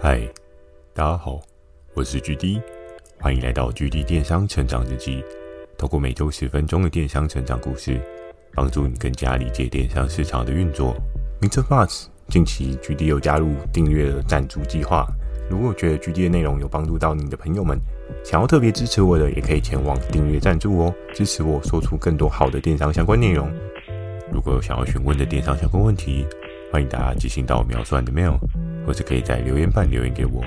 嗨，大家好，我是 GD，欢迎来到 GD 电商成长日记。透过每周十分钟的电商成长故事，帮助你更加理解电商市场的运作。Mr. Buzz，近期 GD 又加入订阅的赞助计划。如果觉得 GD 的内容有帮助到你的朋友们，想要特别支持我的，也可以前往订阅赞助哦，支持我说出更多好的电商相关内容。如果有想要询问的电商相关问题，欢迎大家寄信到描述的 mail，或者可以在留言板留言给我。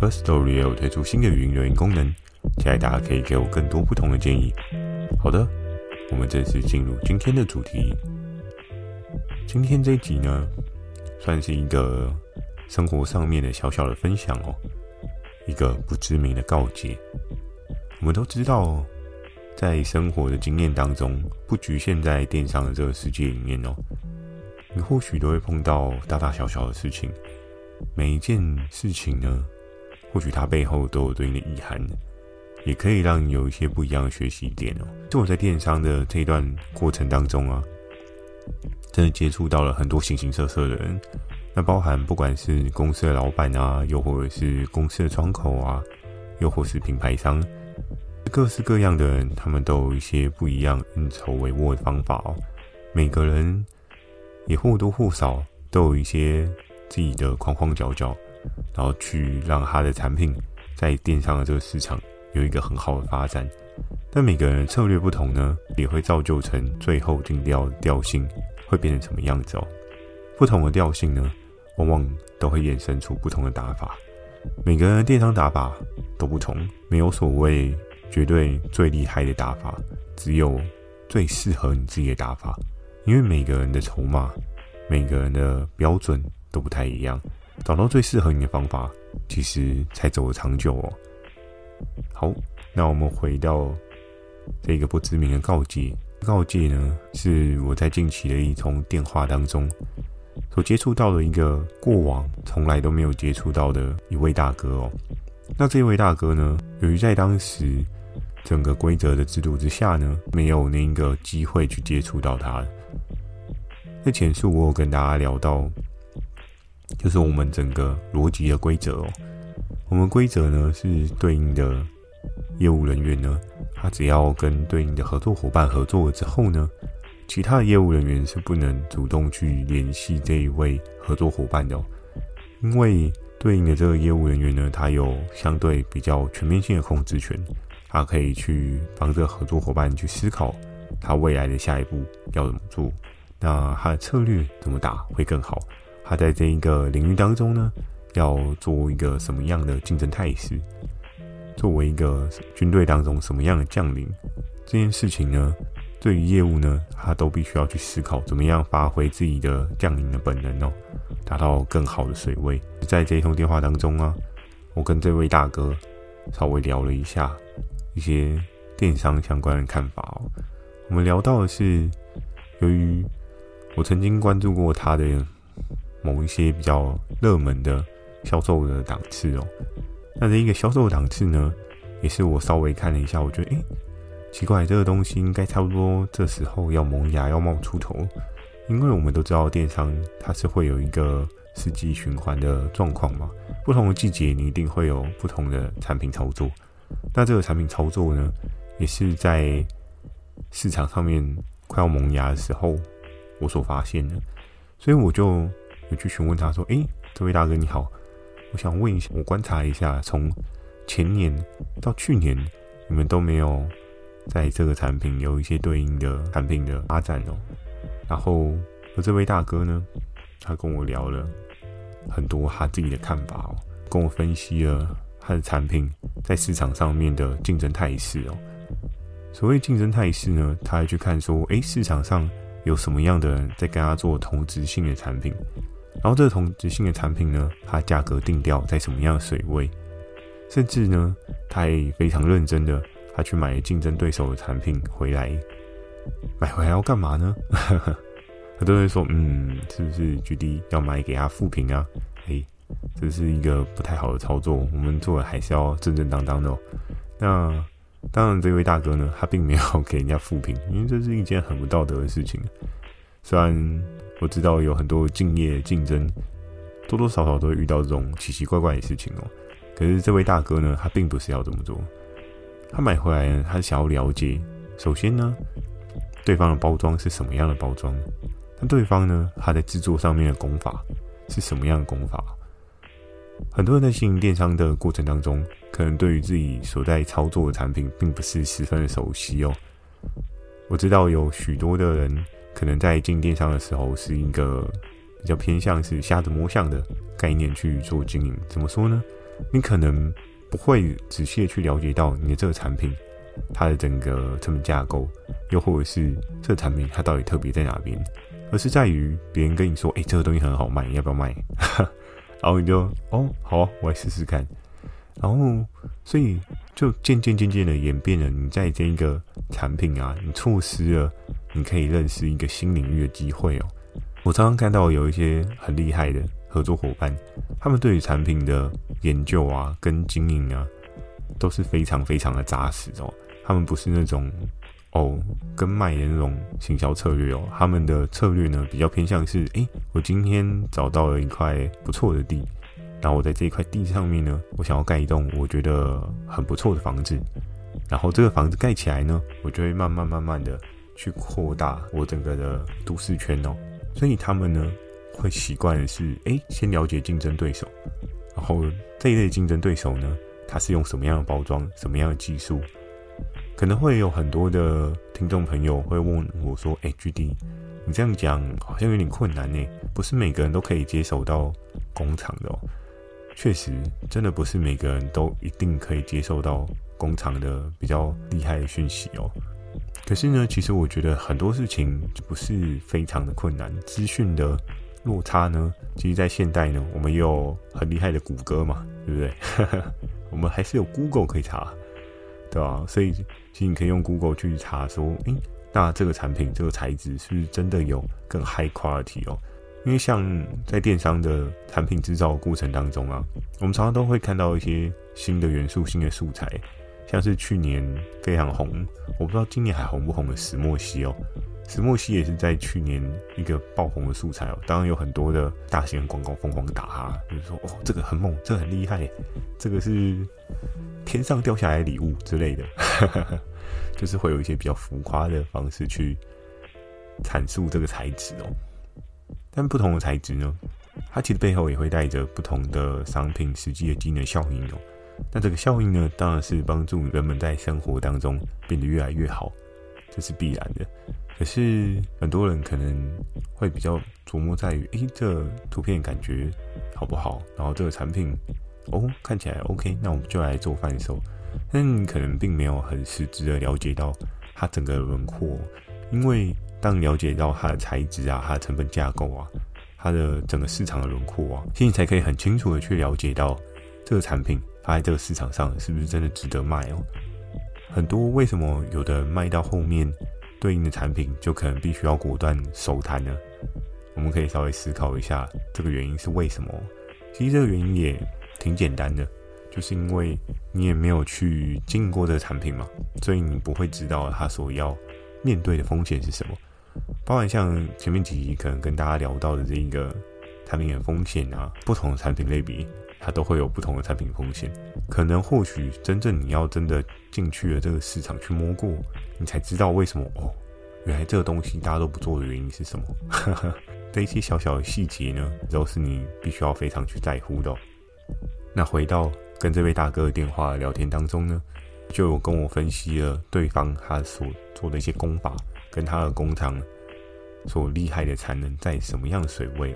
Firstory 也有推出新的语音留言功能，期待大家可以给我更多不同的建议。好的，我们正式进入今天的主题。今天这一集呢，算是一个生活上面的小小的分享哦，一个不知名的告诫。我们都知道，在生活的经验当中，不局限在电商的这个世界里面哦。你或许都会碰到大大小小的事情，每一件事情呢，或许它背后都有对应的遗憾，也可以让你有一些不一样的学习点哦。就我在电商的这一段过程当中啊，真的接触到了很多形形色色的人，那包含不管是公司的老板啊，又或者是公司的窗口啊，又或是品牌商，各式各样的人，他们都有一些不一样运筹帷幄的方法哦。每个人。也或多或少都有一些自己的框框角角，然后去让他的产品在电商的这个市场有一个很好的发展。但每个人的策略不同呢，也会造就成最后定调调性会变成什么样子哦。不同的调性呢，往往都会衍生出不同的打法。每个人的电商打法都不同，没有所谓绝对最厉害的打法，只有最适合你自己的打法。因为每个人的筹码，每个人的标准都不太一样，找到最适合你的方法，其实才走得长久哦。好，那我们回到这个不知名的告诫。告诫呢，是我在近期的一通电话当中所接触到的一个过往从来都没有接触到的一位大哥哦。那这位大哥呢，由于在当时整个规则的制度之下呢，没有那个机会去接触到他。在前述，我有跟大家聊到，就是我们整个逻辑的规则哦。我们规则呢是对应的业务人员呢，他只要跟对应的合作伙伴合作了之后呢，其他的业务人员是不能主动去联系这一位合作伙伴的，因为对应的这个业务人员呢，他有相对比较全面性的控制权，他可以去帮这合作伙伴去思考他未来的下一步要怎么做。那他的策略怎么打会更好？他在这一个领域当中呢，要做一个什么样的竞争态势？作为一个军队当中什么样的将领？这件事情呢，对于业务呢，他都必须要去思考怎么样发挥自己的将领的本能哦，达到更好的水位。在这一通电话当中啊，我跟这位大哥稍微聊了一下一些电商相关的看法哦。我们聊到的是由于我曾经关注过他的某一些比较热门的销售的档次哦，那这一个销售档次呢，也是我稍微看了一下，我觉得诶，奇怪，这个东西应该差不多这时候要萌芽，要冒出头，因为我们都知道电商它是会有一个四季循环的状况嘛，不同的季节你一定会有不同的产品操作，那这个产品操作呢，也是在市场上面快要萌芽的时候。我所发现的，所以我就有去询问他说：“诶，这位大哥你好，我想问一下，我观察一下，从前年到去年，你们都没有在这个产品有一些对应的产品的发展哦。然后，而这位大哥呢，他跟我聊了很多他自己的看法哦，跟我分析了他的产品在市场上面的竞争态势哦。所谓竞争态势呢，他还去看说，诶，市场上。有什么样的人在跟他做同质性的产品，然后这个同质性的产品呢，它价格定调在什么样的水位，甚至呢，他也非常认真的，他去买竞争对手的产品回来，买回来要干嘛呢？他都会说，嗯，是不是 GD 要买给他负评啊？哎，这是一个不太好的操作，我们做的还是要正正当当的哦。那。当然，这位大哥呢，他并没有给人家负评，因为这是一件很不道德的事情。虽然我知道有很多敬业竞争多多少少都会遇到这种奇奇怪怪的事情哦。可是这位大哥呢，他并不是要这么做，他买回来呢，他想要了解，首先呢，对方的包装是什么样的包装，那对方呢，他在制作上面的功法是什么样的功法？很多人在经营电商的过程当中，可能对于自己所在操作的产品，并不是十分的熟悉哦。我知道有许多的人，可能在进电商的时候，是一个比较偏向是瞎子摸象的概念去做经营。怎么说呢？你可能不会仔细的去了解到你的这个产品，它的整个成本架构，又或者是这个产品它到底特别在哪边，而是在于别人跟你说：“哎，这个东西很好卖，你要不要卖？” 然后你就哦，好啊，我来试试看。然后，所以就渐渐渐渐的演变了，你在这一个产品啊，你错失了你可以认识一个新领域的机会哦。我常常看到有一些很厉害的合作伙伴，他们对于产品的研究啊，跟经营啊，都是非常非常的扎实哦。他们不是那种。哦，跟卖的那种行销策略哦，他们的策略呢，比较偏向是，诶，我今天找到了一块不错的地，然后我在这一块地上面呢，我想要盖一栋我觉得很不错的房子，然后这个房子盖起来呢，我就会慢慢慢慢的去扩大我整个的都市圈哦，所以他们呢会习惯的是，诶，先了解竞争对手，然后这一类竞争对手呢，他是用什么样的包装，什么样的技术。可能会有很多的听众朋友会问我说：“哎，GD，你这样讲好像有点困难呢，不是每个人都可以接手到工厂的哦。确实，真的不是每个人都一定可以接受到工厂的比较厉害的讯息哦。可是呢，其实我觉得很多事情就不是非常的困难。资讯的落差呢，其实，在现代呢，我们也有很厉害的谷歌嘛，对不对？我们还是有 Google 可以查。”对啊，所以其实你可以用 Google 去查说，诶，那这个产品这个材质是不是真的有更 high quality 哦？因为像在电商的产品制造的过程当中啊，我们常常都会看到一些新的元素、新的素材，像是去年非常红，我不知道今年还红不红的石墨烯哦。石墨烯也是在去年一个爆红的素材哦，当然有很多的大型广告疯狂打哈，就是说哦，这个很猛，这个很厉害，这个是天上掉下来的礼物之类的，就是会有一些比较浮夸的方式去阐述这个材质哦。但不同的材质呢，它其实背后也会带着不同的商品实际的机能效应哦。那这个效应呢，当然是帮助人们在生活当中变得越来越好，这是必然的。可是很多人可能会比较琢磨在于，诶，这图片感觉好不好？然后这个产品哦，看起来 OK，那我们就来做贩售。但你可能并没有很实质的了解到它整个轮廓，因为当了解到它的材质啊、它的成本架构啊、它的整个市场的轮廓啊，其实才可以很清楚的去了解到这个产品发在这个市场上是不是真的值得卖哦。很多为什么有的卖到后面？对应的产品就可能必须要果断收摊呢。我们可以稍微思考一下，这个原因是为什么？其实这个原因也挺简单的，就是因为你也没有去经营过这个产品嘛，所以你不会知道它所要面对的风险是什么。包含像前面几集可能跟大家聊到的这一个产品的风险啊，不同的产品类别，它都会有不同的产品风险。可能或许真正你要真的进去了这个市场去摸过。你才知道为什么哦，原来这个东西大家都不做的原因是什么？这一些小小的细节呢，都是你必须要非常去在乎的。那回到跟这位大哥的电话聊天当中呢，就有跟我分析了对方他所做的一些功法，跟他的工厂所厉害的产能在什么样的水位。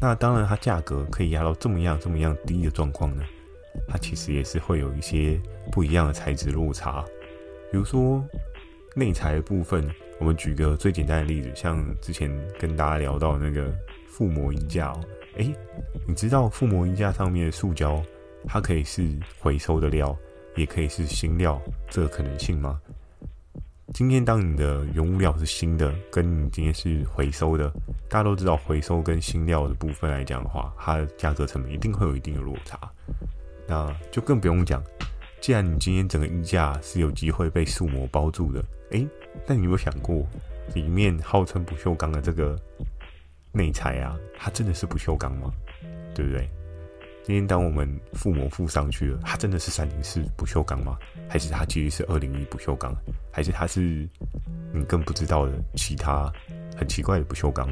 那当然，它价格可以压到这么样这么样低的状况呢，它其实也是会有一些不一样的材质落差，比如说。内材的部分，我们举个最简单的例子，像之前跟大家聊到那个覆膜衣架哦，诶，你知道覆膜衣架上面的塑胶，它可以是回收的料，也可以是新料，这个可能性吗？今天当你的原物料是新的，跟你今天是回收的，大家都知道回收跟新料的部分来讲的话，它的价格成本一定会有一定的落差，那就更不用讲。既然你今天整个衣架是有机会被塑膜包住的，诶，那你有没有想过，里面号称不锈钢的这个内材啊，它真的是不锈钢吗？对不对？今天当我们附魔附上去了，它真的是三零四不锈钢吗？还是它其实是二零一不锈钢？还是它是你更不知道的其他很奇怪的不锈钢？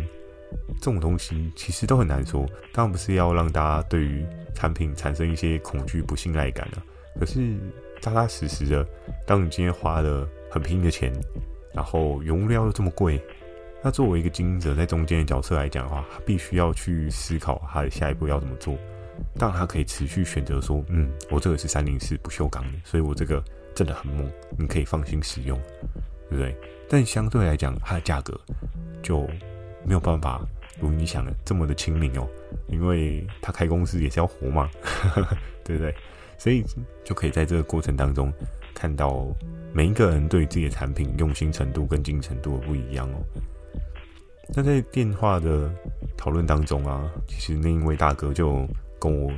这种东西其实都很难说。当然不是要让大家对于产品产生一些恐惧、不信赖感啊。可是扎扎实实的，当你今天花了很便宜的钱，然后原物料又这么贵，那作为一个经营者在中间的角色来讲的话，他必须要去思考他的下一步要怎么做。当然，他可以持续选择说：“嗯，我这个是三零四不锈钢的，所以我这个真的很猛，你可以放心使用，对不对？”但相对来讲，它的价格就没有办法如你想的这么的亲民哦，因为他开公司也是要活嘛，对不对？所以就可以在这个过程当中看到每一个人对自己的产品用心程度跟精程度的不一样哦。那在电话的讨论当中啊，其实那一位大哥就。跟我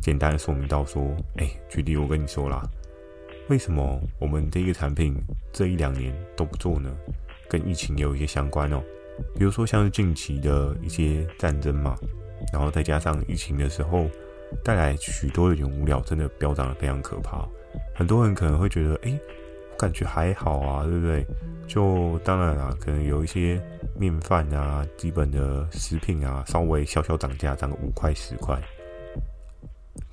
简单的说明到说，哎、欸，举例我跟你说啦，为什么我们这个产品这一两年都不做呢？跟疫情有一些相关哦。比如说像是近期的一些战争嘛，然后再加上疫情的时候带来许多的原物料，真的飙涨的非常可怕。很多人可能会觉得，哎、我感觉还好啊，对不对？就当然啦，可能有一些面饭啊、基本的食品啊，稍微小小涨价，涨个五块十块。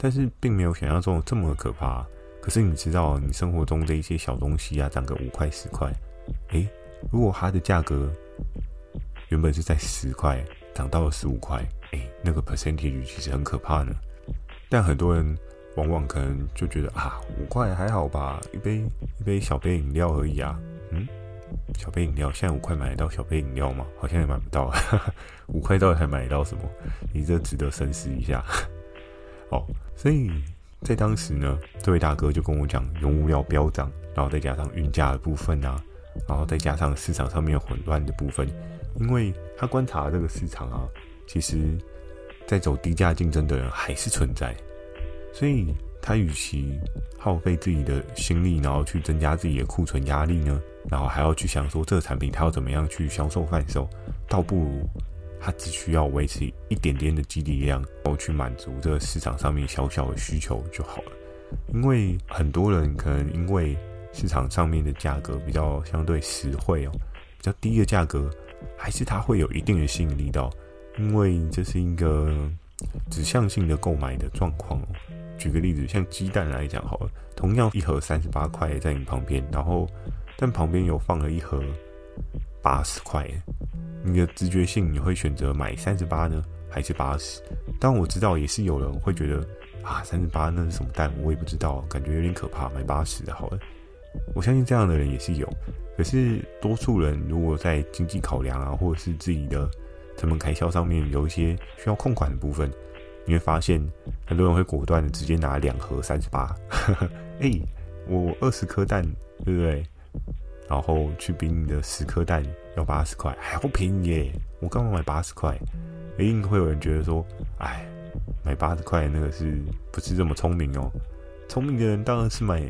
但是并没有想象中这么可怕。可是你知道，你生活中的一些小东西啊，涨个五块十块，诶，如果它的价格原本是在十块，涨到了十五块，诶，那个 percentage 其实很可怕呢。但很多人往往可能就觉得啊，五块还好吧，一杯一杯小杯饮料而已啊。嗯，小杯饮料现在五块买得到小杯饮料吗？好像也买不到。五块到底还买得到什么？你这值得深思一下。哦，所以在当时呢，这位大哥就跟我讲，原物料飙涨，然后再加上运价的部分啊，然后再加上市场上面混乱的部分，因为他观察这个市场啊，其实，在走低价竞争的人还是存在，所以他与其耗费自己的心力，然后去增加自己的库存压力呢，然后还要去想说这个产品他要怎么样去销售贩售，倒不如。它只需要维持一点点的基底量，然后去满足这个市场上面小小的需求就好了。因为很多人可能因为市场上面的价格比较相对实惠哦，比较低的价格，还是它会有一定的吸引力到。因为这是一个指向性的购买的状况哦。举个例子，像鸡蛋来讲好了，同样一盒三十八块在你旁边，然后但旁边有放了一盒八十块。你的直觉性，你会选择买三十八呢，还是八十？但我知道也是有人会觉得啊，三十八那是什么蛋，我也不知道，感觉有点可怕，买八十的好了。我相信这样的人也是有，可是多数人如果在经济考量啊，或者是自己的成本开销上面有一些需要控管的部分，你会发现很多人会果断的直接拿两盒三十八，哎，我二十颗蛋，对不对？然后去比你的十颗蛋要八十块，还好便宜耶！我刚刚买八十块，一定会有人觉得说，哎，买八十块那个是不是这么聪明哦？聪明的人当然是买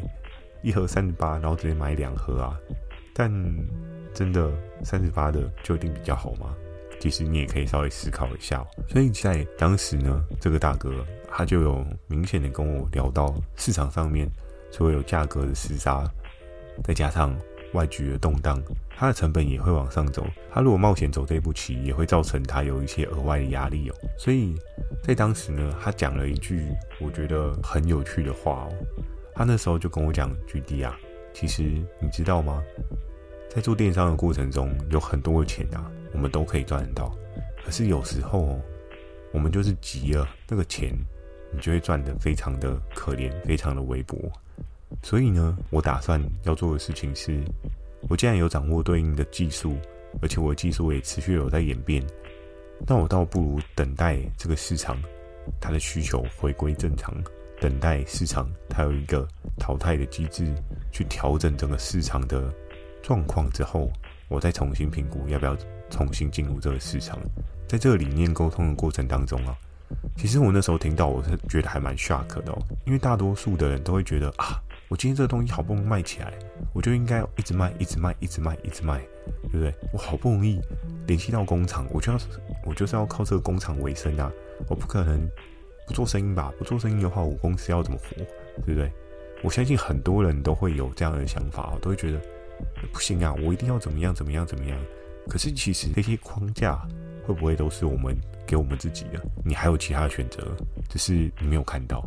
一盒三十八，然后直接买两盒啊。但真的三十八的就一定比较好吗？其实你也可以稍微思考一下。所以在当时呢，这个大哥他就有明显的跟我聊到市场上面，所有价格的厮杀，再加上。外局的动荡，它的成本也会往上走。他如果冒险走这步棋，也会造成他有一些额外的压力哦。所以在当时呢，他讲了一句我觉得很有趣的话哦。他那时候就跟我讲：“GD 啊，其实你知道吗？在做电商的过程中，有很多的钱啊，我们都可以赚得到。可是有时候哦，我们就是急了，那个钱你就会赚得非常的可怜，非常的微薄。”所以呢，我打算要做的事情是，我既然有掌握对应的技术，而且我的技术也持续有在演变，那我倒不如等待这个市场它的需求回归正常，等待市场它有一个淘汰的机制去调整整个市场的状况之后，我再重新评估要不要重新进入这个市场。在这个理念沟通的过程当中啊，其实我那时候听到我是觉得还蛮 shock 的哦，因为大多数的人都会觉得啊。我今天这个东西好不容易卖起来，我就应该一直卖，一直卖，一直卖，一直卖，对不对？我好不容易联系到工厂，我就要，我就是要靠这个工厂为生啊！我不可能不做生意吧？不做生意的话，我公司要怎么活？对不对？我相信很多人都会有这样的想法，都会觉得不行啊，我一定要怎么样，怎么样，怎么样。可是其实这些框架会不会都是我们给我们自己的？你还有其他的选择，只是你没有看到。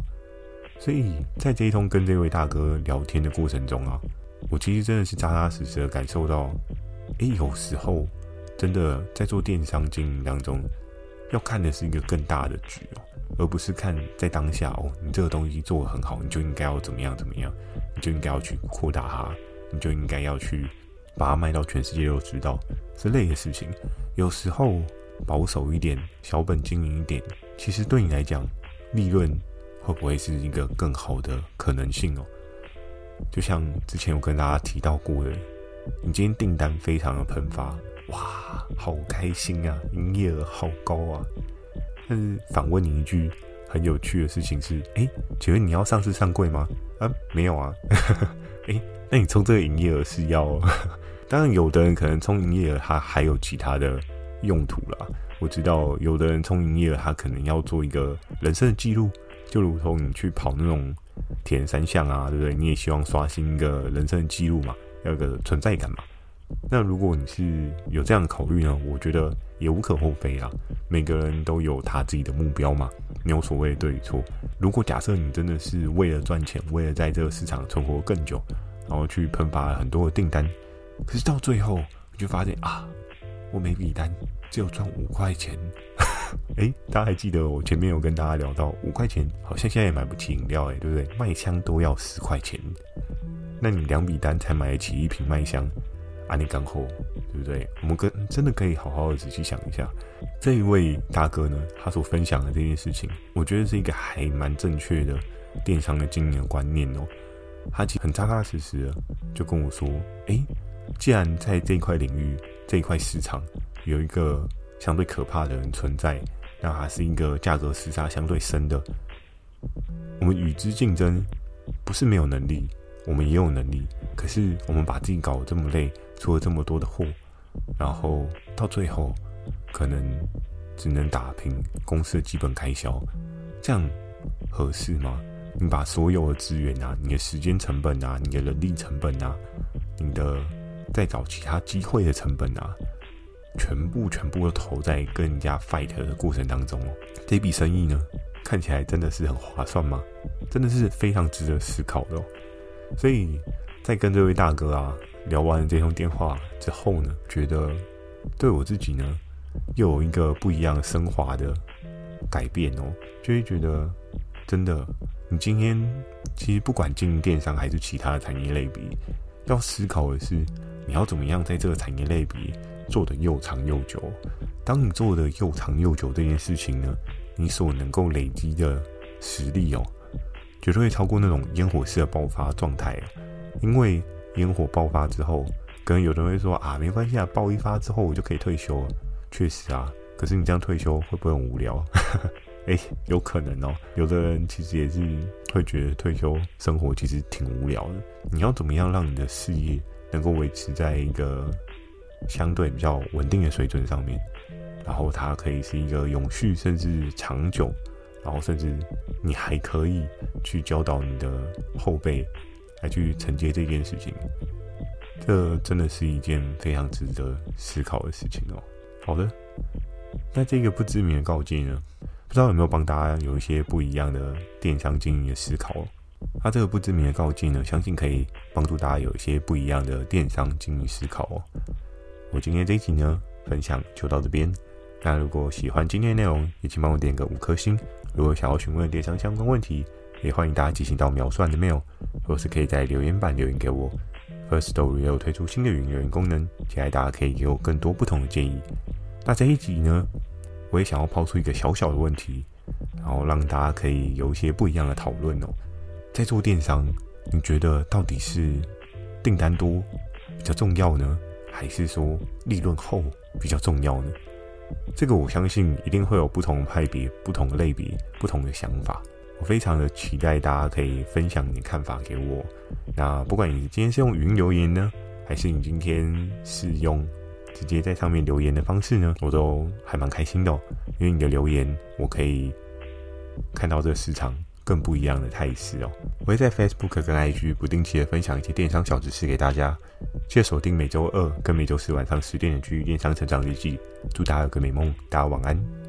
所以在这一通跟这位大哥聊天的过程中啊，我其实真的是扎扎实实的感受到，诶，有时候真的在做电商经营当中，要看的是一个更大的局哦，而不是看在当下哦，你这个东西做得很好，你就应该要怎么样怎么样，你就应该要去扩大它，你就应该要去把它卖到全世界都知道之类的事情。有时候保守一点，小本经营一点，其实对你来讲，利润。会不会是一个更好的可能性哦？就像之前有跟大家提到过的，你今天订单非常的喷发，哇，好开心啊，营业额好高啊。但是反问你一句很有趣的事情是：哎，请问你要上市上柜吗？啊，没有啊。哎，那你冲这个营业额是要？当然，有的人可能冲营业额，他还有其他的用途啦。我知道有的人冲营业额，他可能要做一个人生的记录。就如同你去跑那种铁人三项啊，对不对？你也希望刷新一个人生记录嘛，要有个存在感嘛。那如果你是有这样的考虑呢，我觉得也无可厚非啊。每个人都有他自己的目标嘛，没有所谓的对与错。如果假设你真的是为了赚钱，为了在这个市场存活更久，然后去喷发很多的订单，可是到最后你就发现啊，我每笔单只有赚五块钱。哎，大家还记得我前面有跟大家聊到五块钱，好像现在也买不起饮料，哎，对不对？麦香都要十块钱，那你两笔单才买得起一瓶麦香，啊，你干货，对不对？我们跟真的可以好好的仔细想一下，这一位大哥呢，他所分享的这件事情，我觉得是一个还蛮正确的电商的经营的观念哦。他其实很扎扎实实的就跟我说，哎，既然在这一块领域、这一块市场有一个。相对可怕的人存在，那还是一个价格厮杀相对深的。我们与之竞争，不是没有能力，我们也有能力。可是我们把自己搞得这么累，出了这么多的货，然后到最后可能只能打平公司的基本开销，这样合适吗？你把所有的资源啊，你的时间成本啊，你的人力成本啊，你的再找其他机会的成本啊。全部全部都投在跟人家 fight 的过程当中哦，这笔生意呢，看起来真的是很划算吗？真的是非常值得思考的哦。所以在跟这位大哥啊聊完这通电话之后呢，觉得对我自己呢又有一个不一样的升华的改变哦，就会觉得真的，你今天其实不管经营电商还是其他的产业类别，要思考的是你要怎么样在这个产业类别。做的又长又久，当你做的又长又久这件事情呢，你所能够累积的实力哦，绝对会超过那种烟火式的爆发状态。因为烟火爆发之后，可能有人会说啊，没关系啊，爆一发之后我就可以退休了。确实啊，可是你这样退休会不会很无聊？哎，有可能哦。有的人其实也是会觉得退休生活其实挺无聊的。你要怎么样让你的事业能够维持在一个相对比较稳定的水准上面，然后它可以是一个永续甚至长久，然后甚至你还可以去教导你的后辈来去承接这件事情，这真的是一件非常值得思考的事情哦。好的，那这个不知名的告诫呢，不知道有没有帮大家有一些不一样的电商经营的思考哦？那这个不知名的告诫呢，相信可以帮助大家有一些不一样的电商经营思考哦。我今天这一集呢，分享就到这边。那如果喜欢今天的内容，也请帮我点个五颗星。如果想要询问电商相关问题，也欢迎大家寄信到秒算的 mail，或是可以在留言板留言给我。Firstory 也有推出新的语音留言功能，期待大家可以给我更多不同的建议。那这一集呢，我也想要抛出一个小小的问题，然后让大家可以有一些不一样的讨论哦。在做电商，你觉得到底是订单多比较重要呢？还是说利润厚比较重要呢？这个我相信一定会有不同派别、不同类别、不同的想法。我非常的期待大家可以分享你的看法给我。那不管你今天是用语音留言呢，还是你今天是用直接在上面留言的方式呢，我都还蛮开心的哦。因为你的留言，我可以看到这个市场更不一样的态势哦。我会在 Facebook 跟 IG 不定期的分享一些电商小知识给大家。记得锁定每周二跟每周四晚上十点的《区域电商成长日记》。祝大家有个美梦，大家晚安。